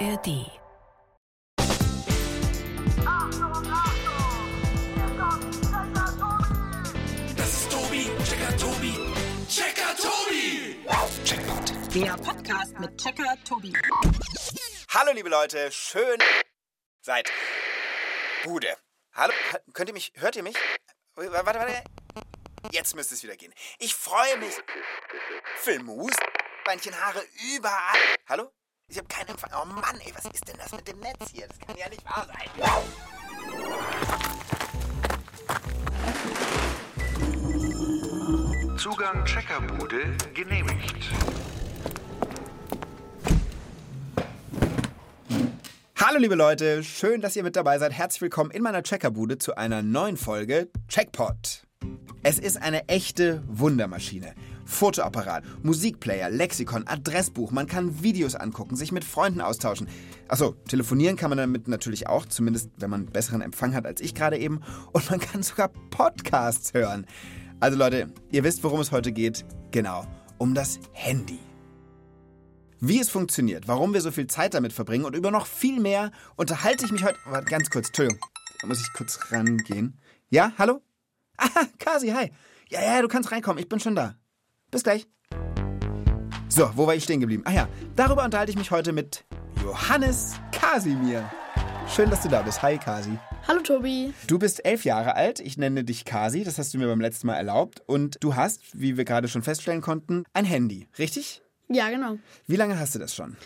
ARD. Das ist Tobi, Checker Tobi, Checker Tobi. Checkpoint. Der Podcast mit Checker Tobi. Hallo liebe Leute, schön seid Bude. Hallo, ha- könnt ihr mich, hört ihr mich? Warte, warte, jetzt müsste es wieder gehen. Ich freue mich. Filmus, Beinchen, Haare, überall. Hallo? Ich habe keinen Empfang. Oh Mann, ey, was ist denn das mit dem Netz hier? Das kann ja nicht wahr sein. Zugang Checkerbude genehmigt. Hallo liebe Leute, schön, dass ihr mit dabei seid. Herzlich willkommen in meiner Checkerbude zu einer neuen Folge Checkpot. Es ist eine echte Wundermaschine. Fotoapparat, Musikplayer, Lexikon, Adressbuch, man kann Videos angucken, sich mit Freunden austauschen. Achso, telefonieren kann man damit natürlich auch, zumindest wenn man besseren Empfang hat als ich gerade eben. Und man kann sogar Podcasts hören. Also Leute, ihr wisst, worum es heute geht. Genau, um das Handy. Wie es funktioniert, warum wir so viel Zeit damit verbringen und über noch viel mehr unterhalte ich mich heute. Warte, ganz kurz, Entschuldigung. Da muss ich kurz rangehen. Ja, hallo? Ah, Kasi, hi. Ja, ja, du kannst reinkommen, ich bin schon da. Bis gleich. So, wo war ich stehen geblieben? Ah ja, darüber unterhalte ich mich heute mit Johannes Kasimir. Schön, dass du da bist. Hi, Kasi. Hallo Tobi. Du bist elf Jahre alt, ich nenne dich Kasi, das hast du mir beim letzten Mal erlaubt. Und du hast, wie wir gerade schon feststellen konnten, ein Handy, richtig? Ja, genau. Wie lange hast du das schon?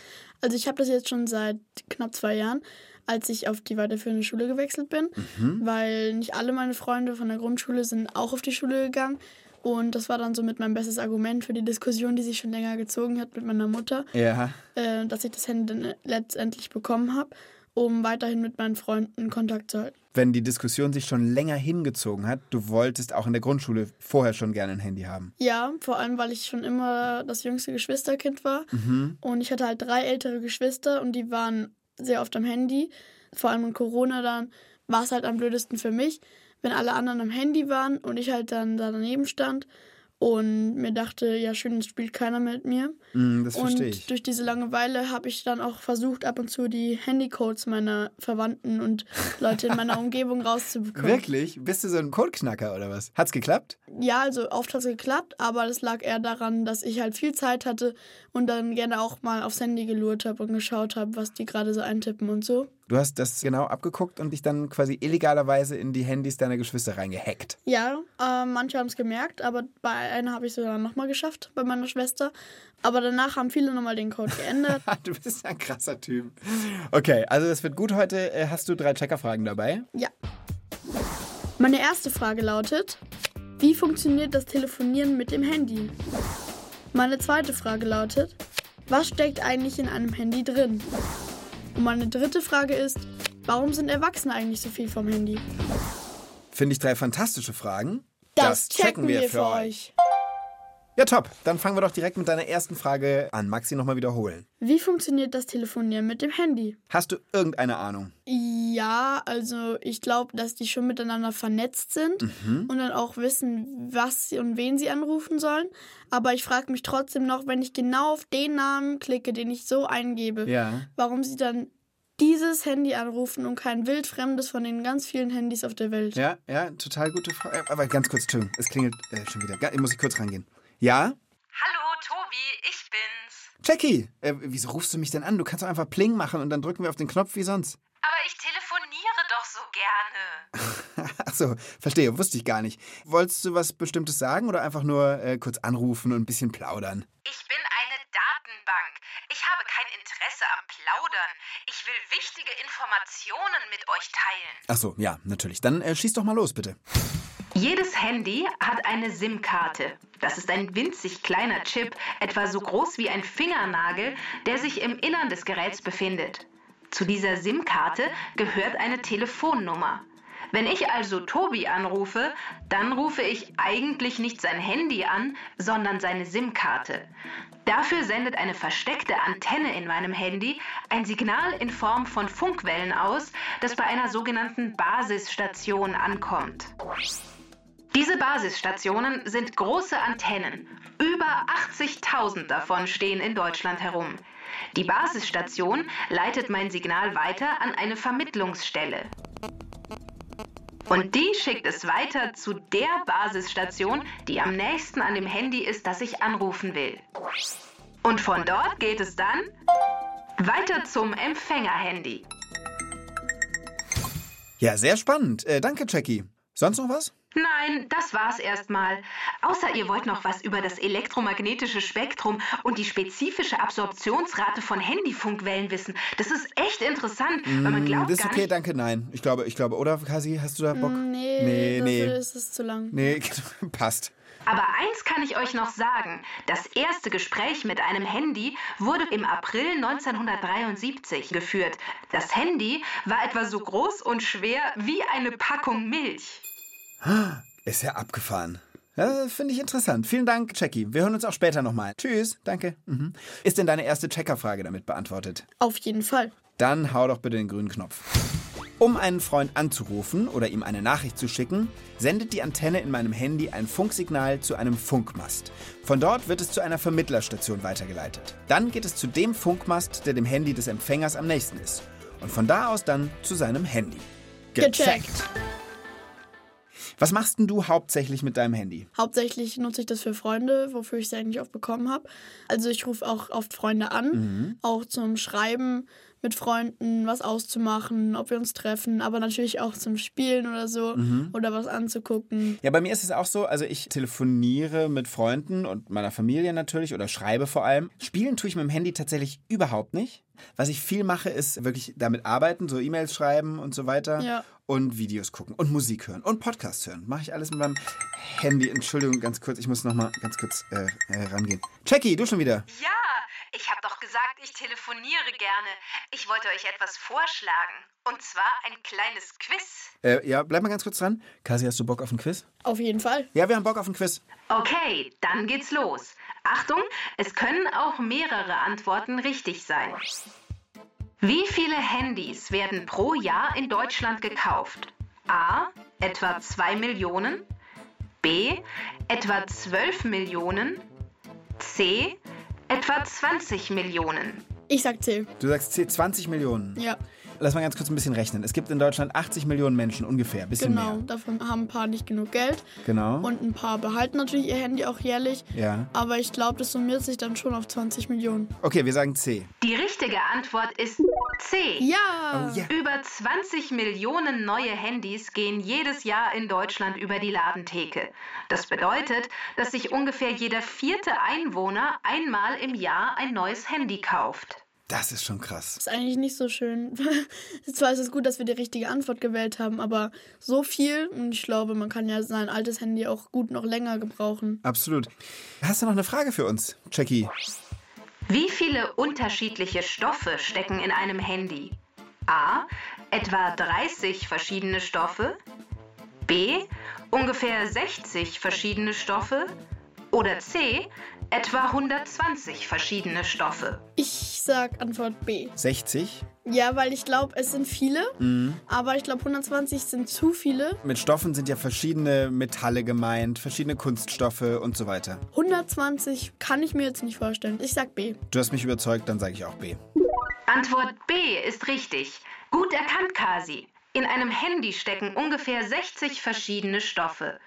Also ich habe das jetzt schon seit knapp zwei Jahren, als ich auf die weiterführende Schule gewechselt bin, weil nicht alle meine Freunde von der Grundschule sind auch auf die Schule gegangen. Und das war dann so mit mein bestes Argument für die Diskussion, die sich schon länger gezogen hat mit meiner Mutter, Ja. äh, dass ich das Handy dann letztendlich bekommen habe, um weiterhin mit meinen Freunden Kontakt zu halten. Wenn die Diskussion sich schon länger hingezogen hat, du wolltest auch in der Grundschule vorher schon gerne ein Handy haben. Ja, vor allem, weil ich schon immer das jüngste Geschwisterkind war. Und ich hatte halt drei ältere Geschwister und die waren sehr oft am Handy. Vor allem in Corona dann war es halt am blödesten für mich, wenn alle anderen am Handy waren und ich halt dann da daneben stand und mir dachte, ja schön, es spielt keiner mit mir. Mm, das verstehe und ich. durch diese Langeweile habe ich dann auch versucht, ab und zu die Handycodes meiner Verwandten und Leute in meiner Umgebung rauszubekommen. Wirklich? Bist du so ein Codeknacker oder was? Hat's geklappt? Ja, also oft hat es geklappt, aber das lag eher daran, dass ich halt viel Zeit hatte und dann gerne auch mal aufs Handy gelurrt habe und geschaut habe, was die gerade so eintippen und so. Du hast das genau abgeguckt und dich dann quasi illegalerweise in die Handys deiner Geschwister reingehackt. Ja, äh, manche haben es gemerkt, aber bei einer habe ich sogar nochmal geschafft, bei meiner Schwester. Aber danach haben viele nochmal den Code geändert. du bist ein krasser Typ. Okay, also das wird gut heute. Äh, Hast du drei Checkerfragen dabei? ja. Meine erste Frage lautet, wie funktioniert das Telefonieren mit dem Handy? Meine zweite Frage lautet, was steckt eigentlich in einem Handy drin? Und meine dritte Frage ist, warum sind Erwachsene eigentlich so viel vom Handy? Finde ich drei fantastische Fragen. Ja, top. Dann fangen wir doch direkt mit deiner ersten Frage an. Maxi nochmal wiederholen. Wie funktioniert das Telefonieren mit dem Handy? Hast du irgendeine Ahnung? Ja, also ich glaube, dass die schon miteinander vernetzt sind und dann auch wissen, was sie und wen sie anrufen sollen. Aber ich frage mich trotzdem noch, wenn ich genau auf den Namen klicke, den ich so eingebe, Ja. warum sie dann dieses Handy anrufen und kein wildfremdes von den ganz vielen Handys auf der Welt. Ja, ja, total gute Frage. Aber ganz kurz, Entschuldigung, es klingelt äh, schon wieder. Ga- Muss ich kurz rangehen. Ja? Hallo, Tobi, ich bin's. Jackie, äh, wieso rufst du mich denn an? Du kannst doch einfach Pling machen und dann drücken wir auf den Knopf wie sonst. Aber ich telefoniere doch so gerne. Ach so, verstehe, wusste ich gar nicht. Wolltest du was Bestimmtes sagen oder einfach nur äh, kurz anrufen und ein bisschen plaudern? Ich bin eine Datenbank. Ich habe kein Interesse am Plaudern. Ich will wichtige Informationen mit euch teilen. Ach so, ja, natürlich. Dann äh, schieß doch mal los, bitte. Jedes Handy hat eine SIM-Karte. Das ist ein winzig kleiner Chip, etwa so groß wie ein Fingernagel, der sich im Innern des Geräts befindet. Zu dieser SIM-Karte gehört eine Telefonnummer. Wenn ich also Tobi anrufe, dann rufe ich eigentlich nicht sein Handy an, sondern seine SIM-Karte. Dafür sendet eine versteckte Antenne in meinem Handy ein Signal in Form von Funkwellen aus, das bei einer sogenannten Basisstation ankommt. Diese Basisstationen sind große Antennen. Über 80.000 davon stehen in Deutschland herum. Die Basisstation leitet mein Signal weiter an eine Vermittlungsstelle. Und die schickt es weiter zu der Basisstation, die am nächsten an dem Handy ist, das ich anrufen will. Und von dort geht es dann weiter zum Empfängerhandy. Ja, sehr spannend. Äh, danke, Jackie. Sonst noch was? Nein, das war's erstmal. Außer ihr wollt noch was über das elektromagnetische Spektrum und die spezifische Absorptionsrate von Handyfunkwellen wissen. Das ist echt interessant, weil man glaubt Mm, Das ist gar okay, nicht... danke, nein. Ich glaube, ich glaube, oder Kasi, hast du da Bock? Nee, nee, dafür nee. ist es zu lang. Nee, passt. Aber eins kann ich euch noch sagen. Das erste Gespräch mit einem Handy wurde im April 1973 geführt. Das Handy war etwa so groß und schwer wie eine Packung Milch. Ist ja abgefahren. Ja, Finde ich interessant. Vielen Dank, Jackie. Wir hören uns auch später nochmal. Tschüss, danke. Mhm. Ist denn deine erste Checkerfrage damit beantwortet? Auf jeden Fall. Dann hau doch bitte den grünen Knopf. Um einen Freund anzurufen oder ihm eine Nachricht zu schicken, sendet die Antenne in meinem Handy ein Funksignal zu einem Funkmast. Von dort wird es zu einer Vermittlerstation weitergeleitet. Dann geht es zu dem Funkmast, der dem Handy des Empfängers am nächsten ist. Und von da aus dann zu seinem Handy. Gecheckt. Was machst denn du hauptsächlich mit deinem Handy? Hauptsächlich nutze ich das für Freunde, wofür ich es eigentlich oft bekommen habe. Also ich rufe auch oft Freunde an, Mhm. auch zum Schreiben mit Freunden, was auszumachen, ob wir uns treffen, aber natürlich auch zum Spielen oder so Mhm. oder was anzugucken. Ja, bei mir ist es auch so, also ich telefoniere mit Freunden und meiner Familie natürlich oder schreibe vor allem. Spielen tue ich mit dem Handy tatsächlich überhaupt nicht. Was ich viel mache, ist wirklich damit arbeiten, so E-Mails schreiben und so weiter. Ja. Und Videos gucken und Musik hören und Podcasts hören. Mache ich alles mit meinem Handy. Entschuldigung, ganz kurz, ich muss noch mal ganz kurz äh, äh, rangehen. Jackie, du schon wieder. Ja, ich habe doch gesagt, ich telefoniere gerne. Ich wollte euch etwas vorschlagen. Und zwar ein kleines Quiz. Äh, ja, bleib mal ganz kurz dran. Kasi, hast du Bock auf ein Quiz? Auf jeden Fall. Ja, wir haben Bock auf ein Quiz. Okay, dann geht's los. Achtung, es können auch mehrere Antworten richtig sein. Wie viele Handys werden pro Jahr in Deutschland gekauft? A. Etwa 2 Millionen. B. Etwa 12 Millionen. C. Etwa 20 Millionen. Ich sag C. Du sagst C, 20 Millionen. Ja, Lass mal ganz kurz ein bisschen rechnen. Es gibt in Deutschland 80 Millionen Menschen ungefähr, bisschen genau. mehr. Davon haben ein paar nicht genug Geld Genau. und ein paar behalten natürlich ihr Handy auch jährlich. Ja. Aber ich glaube, das summiert sich dann schon auf 20 Millionen. Okay, wir sagen C. Die richtige Antwort ist C. Ja! Oh ja. Über 20 Millionen neue Handys gehen jedes Jahr in Deutschland über die Ladentheke. Das bedeutet, dass sich ungefähr jeder vierte Einwohner einmal im Jahr ein neues Handy kauft. Das ist schon krass. Ist eigentlich nicht so schön. Zwar ist es gut, dass wir die richtige Antwort gewählt haben, aber so viel und ich glaube, man kann ja sein altes Handy auch gut noch länger gebrauchen. Absolut. Hast du noch eine Frage für uns, Jackie? Wie viele unterschiedliche Stoffe stecken in einem Handy? A. Etwa 30 verschiedene Stoffe. B. Ungefähr 60 verschiedene Stoffe. Oder C. Etwa 120 verschiedene Stoffe. Ich sag Antwort B. 60. Ja, weil ich glaube, es sind viele, aber ich glaube 120 sind zu viele. Mit Stoffen sind ja verschiedene Metalle gemeint, verschiedene Kunststoffe und so weiter. 120 kann ich mir jetzt nicht vorstellen. Ich sag B. Du hast mich überzeugt, dann sage ich auch B. Antwort B ist richtig. Gut erkannt, Kasi. In einem Handy stecken ungefähr 60 verschiedene Stoffe.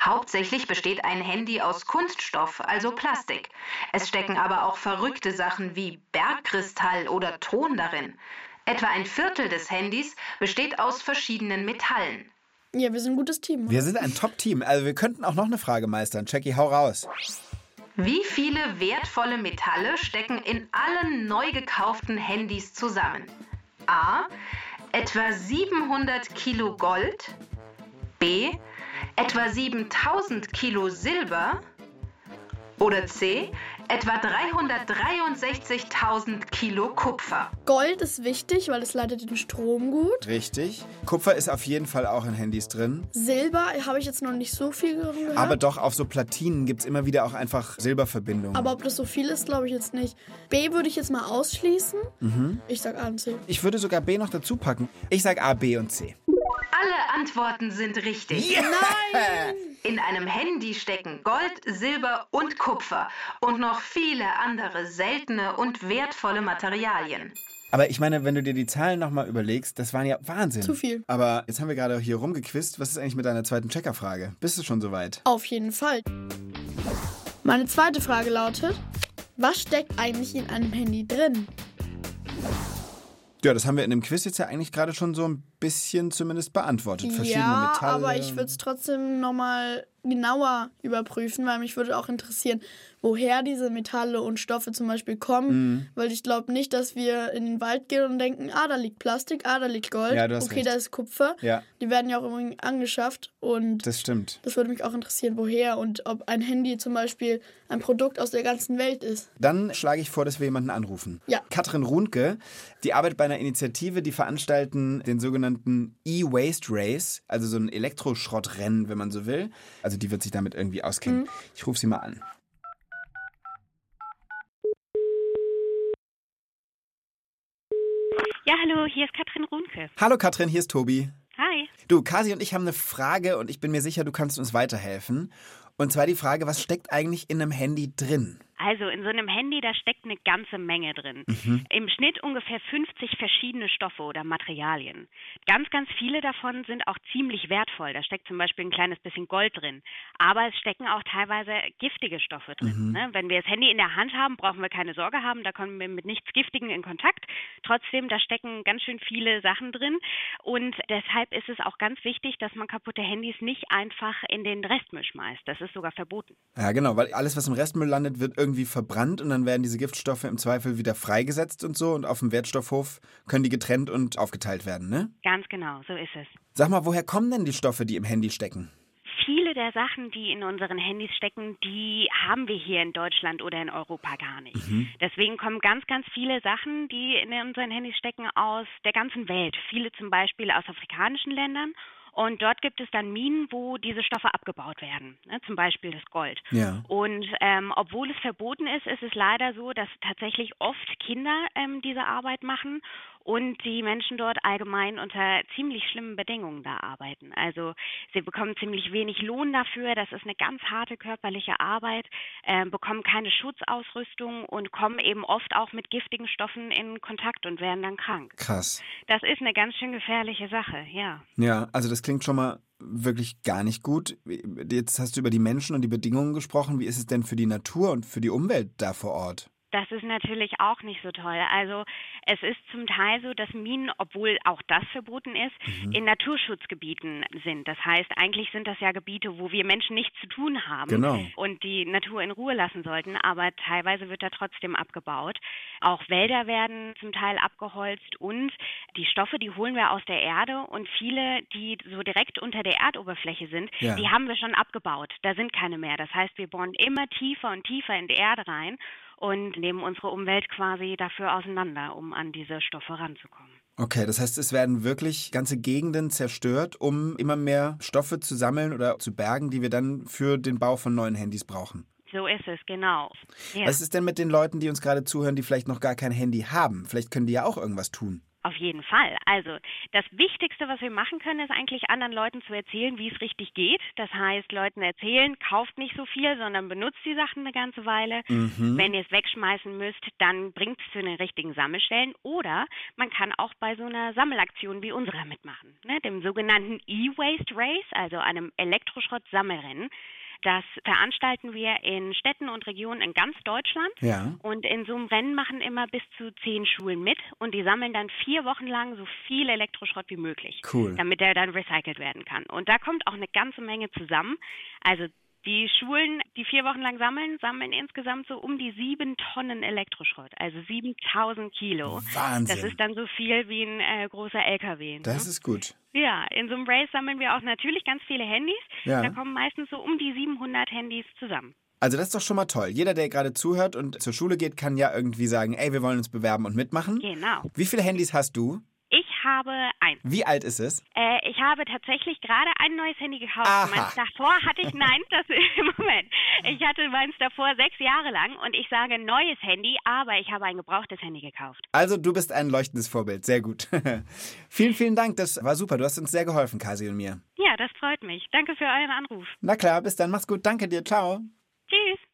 Hauptsächlich besteht ein Handy aus Kunststoff, also Plastik. Es stecken aber auch verrückte Sachen wie Bergkristall oder Ton darin. Etwa ein Viertel des Handys besteht aus verschiedenen Metallen. Ja, wir sind ein gutes Team. Wir sind ein Top-Team, also wir könnten auch noch eine Frage meistern. Jackie, hau raus. Wie viele wertvolle Metalle stecken in allen neu gekauften Handys zusammen? A. Etwa 700 Kilo Gold. B. Etwa 7000 Kilo Silber. Oder C. Etwa 363.000 Kilo Kupfer. Gold ist wichtig, weil es leitet den Strom gut. Richtig. Kupfer ist auf jeden Fall auch in Handys drin. Silber habe ich jetzt noch nicht so viel gehört. Aber doch auf so Platinen gibt es immer wieder auch einfach Silberverbindungen. Aber ob das so viel ist, glaube ich jetzt nicht. B würde ich jetzt mal ausschließen. Mhm. Ich sag A und C. ich würde sogar B noch dazu packen. Ich sage A, B und C. Alle Antworten sind richtig. Nein! In einem Handy stecken Gold, Silber und Kupfer und noch viele andere seltene und wertvolle Materialien. Aber ich meine, wenn du dir die Zahlen nochmal überlegst, das waren ja Wahnsinn. Zu viel. Aber jetzt haben wir gerade hier rumgequizt. Was ist eigentlich mit deiner zweiten Checkerfrage? Bist du schon soweit? Auf jeden Fall. Meine zweite Frage lautet, was steckt eigentlich in einem Handy drin? Ja, das haben wir in dem Quiz jetzt ja eigentlich gerade schon so ein bisschen zumindest beantwortet. Verschiedene ja, Metalle. aber ich würde es trotzdem nochmal genauer überprüfen, weil mich würde auch interessieren, woher diese Metalle und Stoffe zum Beispiel kommen. Mhm. Weil ich glaube nicht, dass wir in den Wald gehen und denken, ah, da liegt Plastik, ah, da liegt Gold, Ja, okay, recht. da ist Kupfer. Ja. Die werden ja auch irgendwie angeschafft und Das stimmt. das würde mich auch interessieren, woher und ob ein Handy zum Beispiel ein Produkt aus der ganzen Welt ist. Dann schlage ich vor, dass wir jemanden anrufen. Ja. Katrin Runke, die arbeitet bei einer Initiative, die veranstalten den sogenannten E-Waste Race, also so ein Elektroschrottrennen, wenn man so will. Also die wird sich damit irgendwie auskennen. Ich rufe sie mal an. Ja, hallo, hier ist Katrin Runke. Hallo Katrin, hier ist Tobi. Hi. Du, Kasi und ich haben eine Frage und ich bin mir sicher, du kannst uns weiterhelfen. Und zwar die Frage, was steckt eigentlich in einem Handy drin? Also in so einem Handy, da steckt eine ganze Menge drin. Im Schnitt ungefähr 50 verschiedene Stoffe oder Materialien. Ganz, ganz viele davon sind auch ziemlich wertvoll. Da steckt zum Beispiel ein kleines bisschen Gold drin. Aber es stecken auch teilweise giftige Stoffe drin. Ne? Wenn wir das Handy in der Hand haben, brauchen wir keine Sorge haben. Da kommen wir mit nichts Giftigen in Kontakt. Trotzdem, da stecken ganz schön viele Sachen drin. Und deshalb ist es auch ganz wichtig, dass man kaputte Handys nicht einfach in den Restmüll schmeißt. Das ist sogar verboten. Ja, genau, weil alles, was im Restmüll landet, wird irgendwie verbrannt und dann werden diese Giftstoffe im Zweifel wieder freigesetzt und so und auf dem Wertstoffhof können die getrennt und aufgeteilt werden, ne? Ganz genau, so ist es. Sag mal, woher kommen denn die Stoffe, die im Handy stecken? Viele der Sachen, die in unseren Handys stecken, die haben wir hier in Deutschland oder in Europa gar nicht. Deswegen kommen ganz, ganz viele Sachen, die in unseren Handys stecken, aus der ganzen Welt. Viele zum Beispiel aus afrikanischen Ländern. Und dort gibt es dann Minen, wo diese Stoffe abgebaut werden, ne, zum Beispiel das Gold. Ja. Und ähm, obwohl es verboten ist, ist es leider so, dass tatsächlich oft Kinder ähm, diese Arbeit machen und die Menschen dort allgemein unter ziemlich schlimmen Bedingungen da arbeiten. Also sie bekommen ziemlich wenig Lohn dafür, das ist eine ganz harte körperliche Arbeit, ähm, bekommen keine Schutzausrüstung und kommen eben oft auch mit giftigen Stoffen in Kontakt und werden dann krank. Krass. Das ist eine ganz schön gefährliche Sache, ja. Ja, also das klingt schon mal wirklich gar nicht gut. Jetzt hast du über die Menschen und die Bedingungen gesprochen. Wie ist es denn für die Natur und für die Umwelt da vor Ort? Das ist natürlich auch nicht so toll. Also es ist zum Teil so, dass Minen, obwohl auch das verboten ist, in Naturschutzgebieten sind. Das heißt, eigentlich sind das ja Gebiete, wo wir Menschen nichts zu tun haben Genau. und die Natur in Ruhe lassen sollten. Aber teilweise wird da trotzdem abgebaut. Auch Wälder werden zum Teil abgeholzt und die Stoffe, die holen wir aus der Erde und viele, die so direkt unter der Erdoberfläche sind, Ja. die haben wir schon abgebaut. Da sind keine mehr. Das heißt, wir bohren immer tiefer und tiefer in die Erde rein und nehmen unsere Umwelt quasi dafür auseinander, um an diese Stoffe ranzukommen. Okay, das heißt, es werden wirklich ganze Gegenden zerstört, um immer mehr Stoffe zu sammeln oder zu bergen, die wir dann für den Bau von neuen Handys brauchen. So ist es, genau. Ja. Was ist denn mit den Leuten, die uns gerade zuhören, die vielleicht noch gar kein Handy haben? Vielleicht können die ja auch irgendwas tun. Auf jeden Fall. Also das Wichtigste, was wir machen können, ist eigentlich anderen Leuten zu erzählen, wie es richtig geht. Das heißt, Leuten erzählen, kauft nicht so viel, sondern benutzt die Sachen eine ganze Weile. Wenn ihr es wegschmeißen müsst, dann bringt es zu den richtigen Sammelstellen. Oder man kann auch bei so einer Sammelaktion wie unserer mitmachen, ne? dem sogenannten E-Waste Race, also einem Elektroschrott-Sammelrennen. Das veranstalten wir in Städten und Regionen in ganz Deutschland. Ja. Und in so einem Rennen machen immer bis zu zehn Schulen mit und die sammeln dann vier Wochen lang so viel Elektroschrott wie möglich, Cool. damit er dann recycelt werden kann. Und da kommt auch eine ganze Menge zusammen. Also die Schulen, die vier Wochen lang sammeln, sammeln insgesamt so um die sieben Tonnen Elektroschrott, also 7000 Kilo. Wahnsinn. Das ist dann so viel wie ein äh, großer LKW. Ne? Das ist gut. Ja, in so einem Race sammeln wir auch natürlich ganz viele Handys. Ja. Da kommen meistens so um die 700 Handys zusammen. Also das ist doch schon mal toll. Jeder, der gerade zuhört und zur Schule geht, kann ja irgendwie sagen, ey, wir wollen uns bewerben und mitmachen. Genau. Wie viele Handys hast du? Ich habe eins. Wie alt ist es? Äh, ich habe tatsächlich gerade ein neues Handy gekauft. Aha. Meins davor hatte ich, nein, das im Moment. Ich hatte meins davor sechs Jahre lang und ich sage neues Handy, aber ich habe ein gebrauchtes Handy gekauft. Also du bist ein leuchtendes Vorbild. Sehr gut. vielen, vielen Dank. Das war super. Du hast uns sehr geholfen, Kasi und mir. Ja, das freut mich. Danke für euren Anruf. Na klar, bis dann. Mach's gut. Danke dir. Ciao. Tschüss.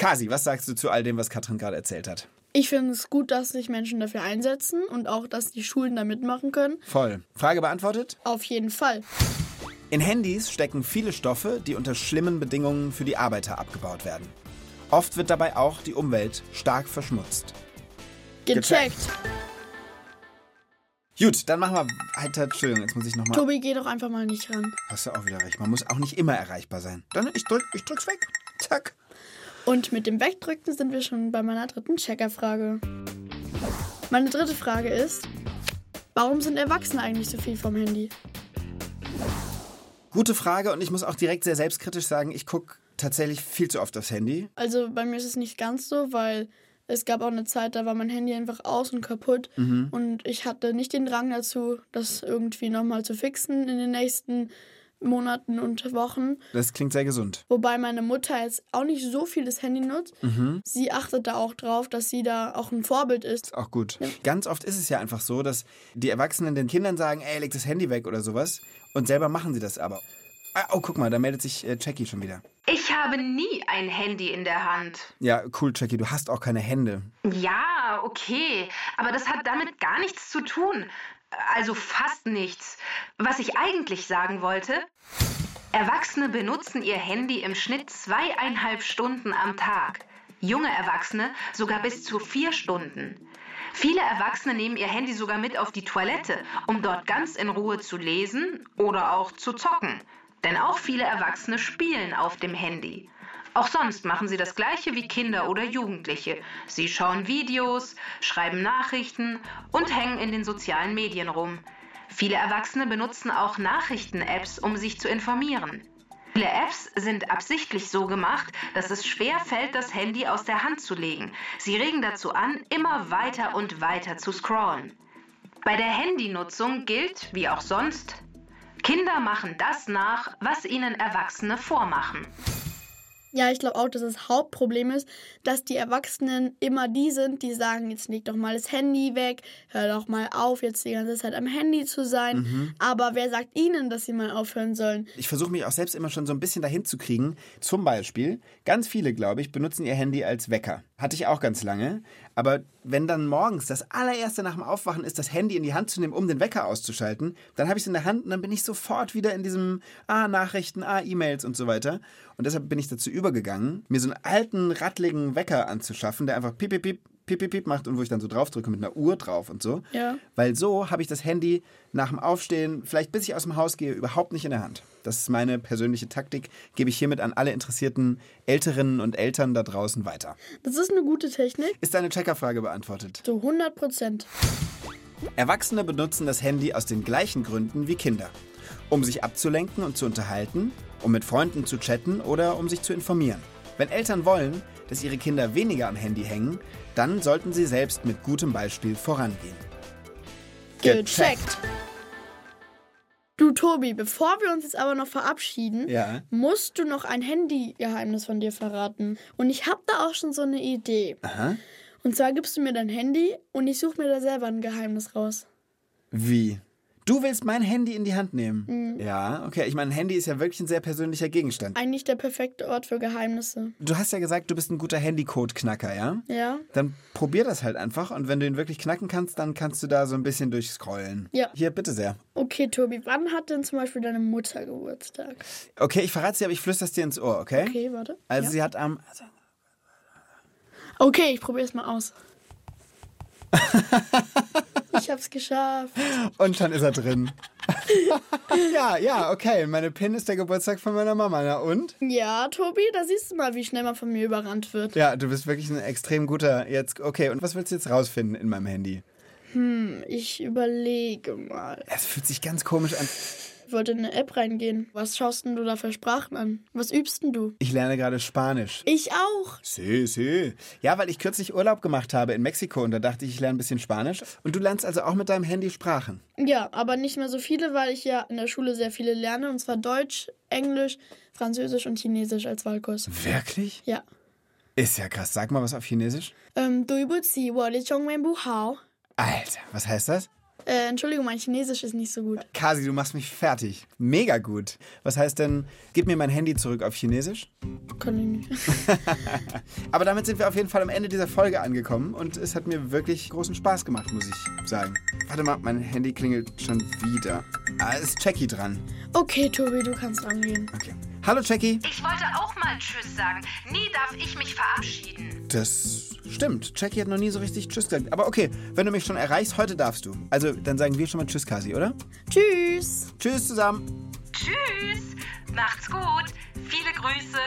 Kasi, was sagst du zu all dem, was Katrin gerade erzählt hat? Ich finde es gut, dass sich Menschen dafür einsetzen und auch, dass die Schulen da mitmachen können. Voll. Frage beantwortet? Auf jeden Fall. In Handys stecken viele Stoffe, die unter schlimmen Bedingungen für die Arbeiter abgebaut werden. Oft wird dabei auch die Umwelt stark verschmutzt. Gecheckt. Gut, dann machen wir weiter. Entschuldigung, jetzt muss ich nochmal. Tobi, geh doch einfach mal nicht ran. Hast du auch wieder recht. Man muss auch nicht immer erreichbar sein. Dann ich drück, ich drück's weg. Zack. Und mit dem Wegdrücken sind wir schon bei meiner dritten Checkerfrage. Meine dritte Frage ist, warum sind Erwachsene eigentlich so viel vom Handy? Gute Frage und ich muss auch direkt sehr selbstkritisch sagen, ich gucke tatsächlich viel zu oft aufs Handy. Also bei mir ist es nicht ganz so, weil es gab auch eine Zeit, da war mein Handy einfach aus und kaputt. Und ich hatte nicht den Drang dazu, das irgendwie nochmal zu fixen in den nächsten Monaten und Wochen. Das klingt sehr gesund. Wobei meine Mutter jetzt auch nicht so viel das Handy nutzt. Sie achtet da auch drauf, dass sie da auch ein Vorbild ist. Auch gut. Ganz oft ist es ja einfach so, dass die Erwachsenen den Kindern sagen, ey, leg das Handy weg oder sowas. Und selber machen sie das aber. Ah, oh, guck mal, da meldet sich äh, Jackie schon wieder. Ich habe nie ein Handy in der Hand. Ja, cool, Jackie, du hast auch keine Hände. Ja, okay, aber das hat damit gar nichts zu tun. Also fast nichts. Was ich eigentlich sagen wollte, Erwachsene benutzen ihr Handy im Schnitt zweieinhalb Stunden am Tag. Junge Erwachsene sogar bis zu vier Stunden. Viele Erwachsene nehmen ihr Handy sogar mit auf die Toilette, um dort ganz in Ruhe zu lesen oder auch zu zocken. Denn auch viele Erwachsene spielen auf dem Handy. Auch sonst machen sie das gleiche wie Kinder oder Jugendliche. Sie schauen Videos, schreiben Nachrichten und hängen in den sozialen Medien rum. Viele Erwachsene benutzen auch Nachrichten-Apps, um sich zu informieren. Viele Apps sind absichtlich so gemacht, dass es schwer fällt, das Handy aus der Hand zu legen. Sie regen dazu an, immer weiter und weiter zu scrollen. Bei der Handynutzung gilt, wie auch sonst, Kinder machen das nach, was ihnen Erwachsene vormachen. Ja, ich glaube auch, dass das Hauptproblem ist, dass die Erwachsenen immer die sind, die sagen, jetzt leg doch mal das Handy weg, hör doch mal auf, jetzt die ganze Zeit am Handy zu sein. Aber wer sagt ihnen, dass sie mal aufhören sollen? Ich versuche mich auch selbst immer schon so ein bisschen dahin zu kriegen. Zum Beispiel, ganz viele, glaube ich, benutzen ihr Handy als Wecker. Hatte ich auch ganz lange. Aber wenn dann morgens das allererste nach dem Aufwachen ist, das Handy in die Hand zu nehmen, um den Wecker auszuschalten, dann habe ich es in der Hand und dann bin ich sofort wieder in diesem Ah, Nachrichten, Ah, E-Mails und so weiter. Und deshalb bin ich dazu übergegangen, mir so einen alten, rattligen Wecker anzuschaffen, der einfach piep, piep, piep, piep, piep, piep macht und wo ich dann so drauf drücke mit einer Uhr drauf und so. Ja. Weil so habe ich das Handy nach dem Aufstehen, vielleicht bis ich aus dem Haus gehe, überhaupt nicht in der Hand. Das ist meine persönliche Taktik, gebe ich hiermit an alle interessierten Älterinnen und Eltern da draußen weiter. Das ist eine gute Technik. Ist deine Checkerfrage beantwortet? Zu 100 Prozent. Erwachsene benutzen das Handy aus den gleichen Gründen wie Kinder. Um sich abzulenken und zu unterhalten, um mit Freunden zu chatten oder um sich zu informieren. Wenn Eltern wollen, dass ihre Kinder weniger am Handy hängen, dann sollten sie selbst mit gutem Beispiel vorangehen. Gecheckt. Du, Tobi, bevor wir uns jetzt aber noch verabschieden, Ja. musst du noch ein Handygeheimnis von dir verraten. Und ich habe da auch schon so eine Idee. Aha. Und zwar gibst du mir dein Handy und ich suche mir da selber ein Geheimnis raus. Wie? Du willst mein Handy in die Hand nehmen? Ja, okay. Ich meine, ein Handy ist ja wirklich ein sehr persönlicher Gegenstand. Eigentlich der perfekte Ort für Geheimnisse. Du hast ja gesagt, du bist ein guter Handycode-Knacker, ja? Ja? Dann probier das halt einfach und wenn du ihn wirklich knacken kannst, dann kannst du da so ein bisschen durchscrollen. Ja. Hier, bitte sehr. Okay, Tobi, wann hat denn zum Beispiel deine Mutter Geburtstag? Okay, ich verrate dir, aber ich flüster es dir ins Ohr, okay? Okay, warte. Also ja. sie hat am... Okay, ich probiere es mal aus. ich hab's geschafft. und schon ist er drin. ja, ja, okay. Meine PIN ist der Geburtstag von meiner Mama, na und? Ja, Tobi, da siehst du mal, wie schnell man von mir überrannt wird. Ja, du bist wirklich ein extrem guter jetzt. Okay, und was willst du jetzt rausfinden in meinem Handy? Ich überlege mal. Es fühlt sich ganz komisch an. Ich wollte in eine App reingehen. Was schaust denn du da für Sprachen an? Was übst denn du? Ich lerne gerade Spanisch. Ich auch. Sí, sí. Ja, weil ich kürzlich Urlaub gemacht habe in Mexiko und da dachte ich, ich lerne ein bisschen Spanisch. Und du lernst also auch mit deinem Handy Sprachen. Ja, aber nicht mehr so viele, weil ich ja in der Schule sehr viele lerne. Und zwar Deutsch, Englisch, Französisch und Chinesisch als Wahlkurs. Wirklich? Ja. Ist ja krass. Sag mal was auf Chinesisch. Ähm, du si, wo de chong wen bu hao. Alter, was heißt das? Äh, Entschuldigung, mein Chinesisch ist nicht so gut. Kasi, du machst mich fertig. Mega gut. Was heißt denn, gib mir mein Handy zurück auf Chinesisch? Kann ich nicht. Aber damit sind wir auf jeden Fall am Ende dieser Folge angekommen und es hat mir wirklich großen Spaß gemacht, muss ich sagen. Warte mal, mein Handy klingelt schon wieder. Ah, ist Jackie dran. Okay, Tobi, du kannst rangehen. Okay. Hallo Jackie. Ich wollte auch mal Tschüss sagen. Nie darf ich mich verabschieden. Das stimmt. Jackie hat noch nie so richtig Tschüss gesagt. Aber okay, wenn du mich schon erreichst, heute darfst du. Also, dann sagen wir schon mal Tschüss, Kasi, oder? Tschüss. Tschüss zusammen. Tschüss. Macht's gut. Viele Grüße.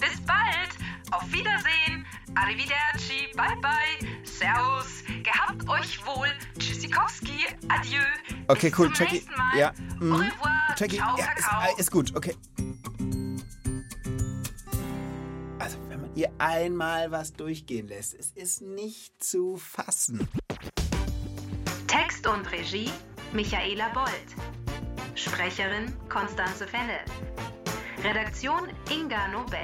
Bis bald. Auf Wiedersehen. Arrivederci. Bye bye. Servus. Gehabt euch wohl. Tschüssikowski. Adieu. Okay, Bis cool. zum Jackie. nächsten Mal. Ja. Au mhm. revoir. Jackie, Ciao, ja, ist, Kakao. ist gut, okay. Ihr einmal was durchgehen lässt, es ist nicht zu fassen. Text und Regie Michaela Bold. Sprecherin Konstanze Fennel. Redaktion Inga Nobel.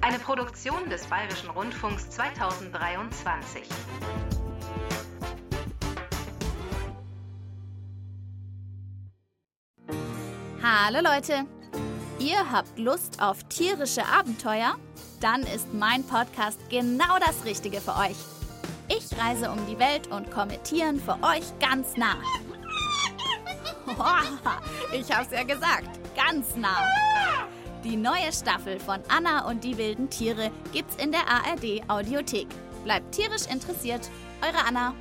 Eine Produktion des Bayerischen Rundfunks 2023. Hallo Leute! Ihr habt Lust auf tierische Abenteuer? Dann ist mein Podcast genau das Richtige für euch. Ich reise um die Welt und komme Tieren für euch ganz nah. Ich hab's ja gesagt, ganz nah. Die neue Staffel von Anna und die wilden Tiere gibt's in der ARD Audiothek. Bleibt tierisch interessiert, eure Anna.